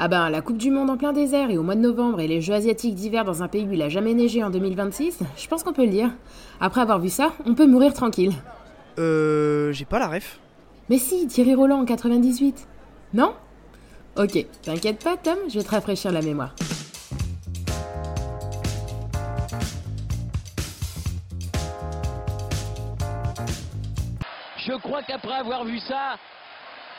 Ah ben, la Coupe du Monde en plein désert et au mois de novembre et les Jeux asiatiques d'hiver dans un pays où il a jamais neigé en 2026, je pense qu'on peut le dire. Après avoir vu ça, on peut mourir tranquille. Euh. J'ai pas la ref. Mais si, Thierry Roland en 98. Non? Ok, t'inquiète pas Tom, je vais te rafraîchir la mémoire. Je crois qu'après avoir vu ça,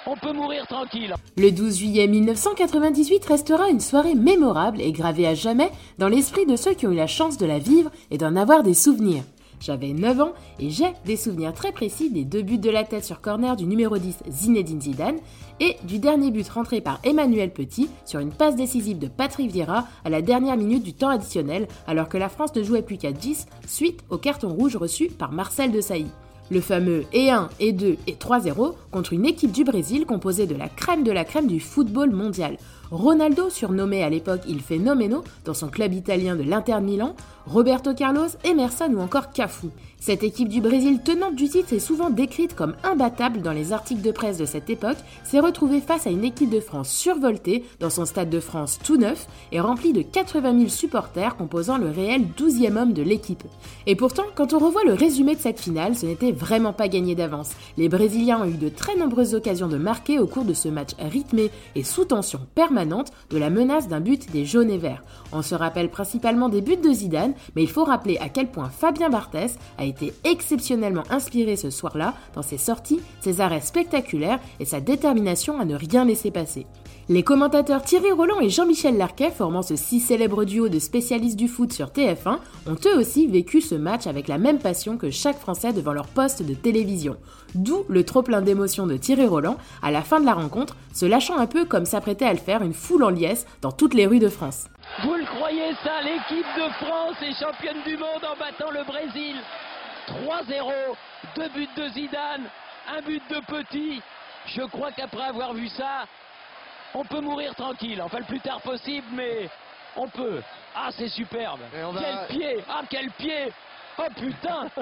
on peut mourir tranquille. Le 12 juillet 1998 restera une soirée mémorable et gravée à jamais dans l'esprit de ceux qui ont eu la chance de la vivre et d'en avoir des souvenirs. J'avais 9 ans et j'ai des souvenirs très précis des deux buts de la tête sur corner du numéro 10 Zinedine Zidane et du dernier but rentré par Emmanuel Petit sur une passe décisive de Patrick Vieira à la dernière minute du temps additionnel alors que la France ne jouait plus qu'à 10 suite au carton rouge reçu par Marcel de Sailly. Le fameux et 1 et 2 et 3-0 contre une équipe du Brésil composée de la crème de la crème du football mondial. Ronaldo, surnommé à l'époque Il Fenomeno dans son club italien de l'Inter Milan, Roberto Carlos, Emerson ou encore Cafu. Cette équipe du Brésil tenante du titre est souvent décrite comme imbattable dans les articles de presse de cette époque, s'est retrouvée face à une équipe de France survoltée dans son stade de France tout neuf et rempli de 80 000 supporters composant le réel 12e homme de l'équipe. Et pourtant, quand on revoit le résumé de cette finale, ce n'était vraiment pas gagné d'avance. Les Brésiliens ont eu de très nombreuses occasions de marquer au cours de ce match rythmé et sous tension permanente de la menace d'un but des jaunes et verts. On se rappelle principalement des buts de Zidane, mais il faut rappeler à quel point Fabien Barthès a été exceptionnellement inspiré ce soir-là dans ses sorties, ses arrêts spectaculaires et sa détermination à ne rien laisser passer. Les commentateurs Thierry Roland et Jean-Michel Larquet, formant ce si célèbre duo de spécialistes du foot sur TF1, ont eux aussi vécu ce match avec la même passion que chaque Français devant leur poste de télévision. D'où le trop plein d'émotions de Thierry Roland à la fin de la rencontre, se lâchant un peu comme s'apprêtait à le faire une foule en liesse dans toutes les rues de France. Vous le croyez ça, l'équipe de France est championne du monde en battant le Brésil 3-0, deux buts de Zidane, un but de Petit. Je crois qu'après avoir vu ça, on peut mourir tranquille. Enfin, le plus tard possible, mais on peut. Ah, c'est superbe. Quel pied Ah, quel pied Oh putain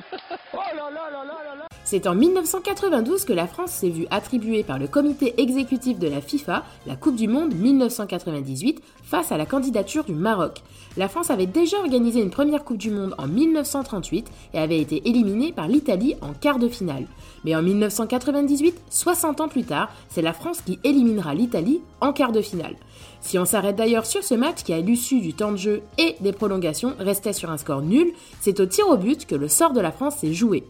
Oh là là là là là là C'est en 1992 que la France s'est vue attribuer par le comité exécutif de la FIFA la Coupe du Monde 1998 face à la candidature du Maroc. La France avait déjà organisé une première Coupe du Monde en 1938 et avait été éliminée par l'Italie en quart de finale. Mais en 1998, 60 ans plus tard, c'est la France qui éliminera l'Italie en quart de finale. Si on s'arrête d'ailleurs sur ce match qui à l'issue du temps de jeu et des prolongations restait sur un score nul, c'est au tir au but que le sort de la France s'est joué.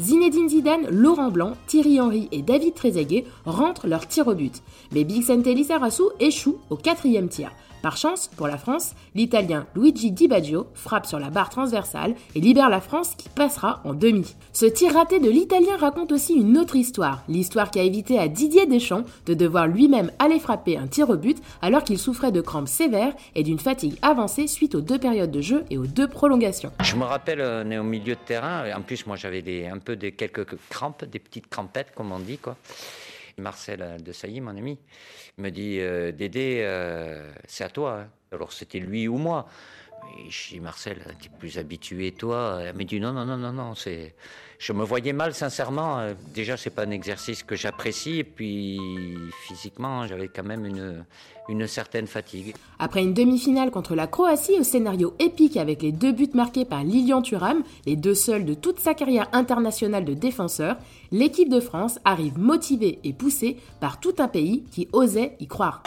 Zinedine Laurent Blanc, Thierry Henry et David Trezeguet rentrent leur tir au but. Mais Bixente Lizarazu échoue au quatrième tir. Par chance, pour la France, l'Italien Luigi Di Baggio frappe sur la barre transversale et libère la France qui passera en demi. Ce tir raté de l'Italien raconte aussi une autre histoire, l'histoire qui a évité à Didier Deschamps de devoir lui-même aller frapper un tir au but alors qu'il souffrait de crampes sévères et d'une fatigue avancée suite aux deux périodes de jeu et aux deux prolongations. Je me rappelle, on au milieu de terrain, en plus moi j'avais un peu des quelques crampes, des petites crampettes comme on dit quoi. Marcel de Sailly, mon ami, me dit euh, Dédé, euh, c'est à toi. Hein. Alors c'était lui ou moi. Je dis Marcel, plus habitué toi. Elle me dit non, non, non, non, non. C'est... Je me voyais mal, sincèrement. Euh, déjà, c'est pas un exercice que j'apprécie. Et puis, physiquement, j'avais quand même une, une certaine fatigue. Après une demi-finale contre la Croatie au scénario épique avec les deux buts marqués par Lilian Thuram, les deux seuls de toute sa carrière internationale de défenseur, l'équipe de France arrive motivée et poussée par tout un pays qui osait y croire.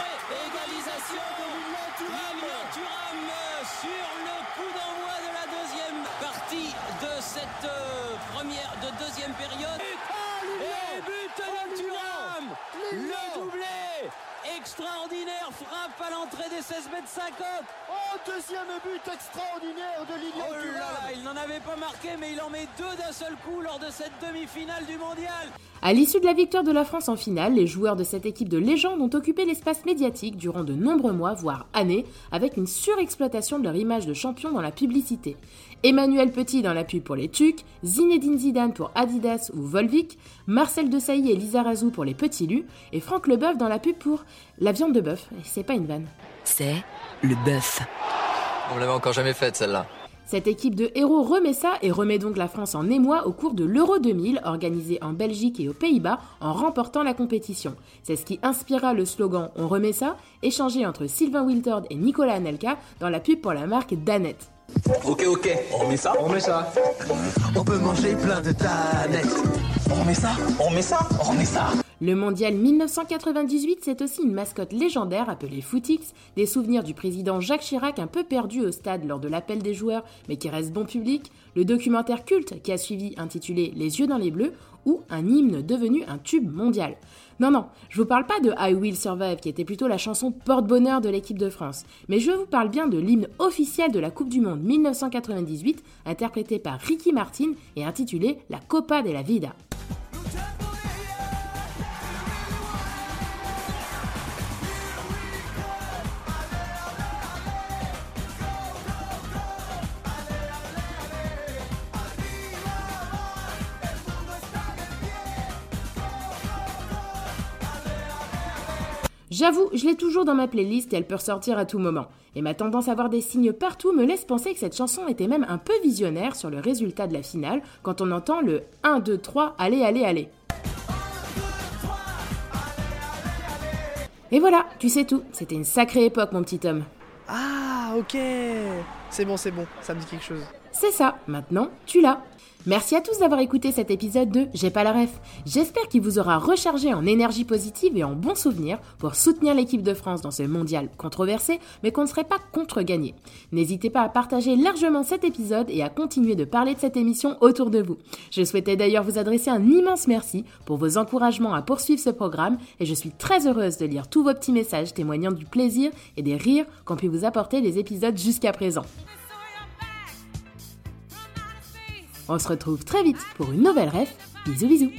Doublé Extraordinaire frappe à l'entrée des 16 mètres 50 Oh, deuxième but extraordinaire de Lilian Oh là là, il n'en avait pas marqué, mais il en met deux d'un seul coup lors de cette demi-finale du mondial. À l'issue de la victoire de la France en finale, les joueurs de cette équipe de légende ont occupé l'espace médiatique durant de nombreux mois, voire années, avec une surexploitation de leur image de champion dans la publicité. Emmanuel Petit dans la pub pour les Tucs, Zinedine Zidane pour Adidas ou Volvic, Marcel Desailly et Lisa Razou pour les Petits Lus, et Franck Leboeuf dans la pub pour la viande de bœuf. Et c'est pas une vanne. C'est le bœuf. On l'avait encore jamais faite celle-là. Cette équipe de héros remet ça et remet donc la France en émoi au cours de l'Euro 2000 organisé en Belgique et aux Pays-Bas en remportant la compétition. C'est ce qui inspira le slogan On remet ça, échangé entre Sylvain Wiltord et Nicolas Anelka dans la pub pour la marque Danette. Ok, ok, on remet ça, on remet ça. On peut manger plein de tanettes. On remet ça, on remet ça, on remet ça? Le mondial 1998, c'est aussi une mascotte légendaire appelée Footix, des souvenirs du président Jacques Chirac un peu perdu au stade lors de l'appel des joueurs, mais qui reste bon public, le documentaire culte qui a suivi intitulé Les yeux dans les bleus, ou un hymne devenu un tube mondial. Non, non, je vous parle pas de I Will Survive, qui était plutôt la chanson porte-bonheur de l'équipe de France, mais je vous parle bien de l'hymne officiel de la Coupe du Monde 1998, interprété par Ricky Martin et intitulé La Copa de la Vida. J'avoue, je l'ai toujours dans ma playlist et elle peut ressortir à tout moment. Et ma tendance à voir des signes partout me laisse penser que cette chanson était même un peu visionnaire sur le résultat de la finale quand on entend le 1, 2, 3, allez, allez, allez. Et voilà, tu sais tout, c'était une sacrée époque mon petit homme. Ah, ok. C'est bon, c'est bon, ça me dit quelque chose. C'est ça, maintenant tu l'as. Merci à tous d'avoir écouté cet épisode de J'ai pas la ref. J'espère qu'il vous aura rechargé en énergie positive et en bons souvenirs pour soutenir l'équipe de France dans ce mondial controversé, mais qu'on ne serait pas contre-gagné. N'hésitez pas à partager largement cet épisode et à continuer de parler de cette émission autour de vous. Je souhaitais d'ailleurs vous adresser un immense merci pour vos encouragements à poursuivre ce programme et je suis très heureuse de lire tous vos petits messages témoignant du plaisir et des rires qu'ont pu vous apporter les épisodes jusqu'à présent. On se retrouve très vite pour une nouvelle ref. Bisous bisous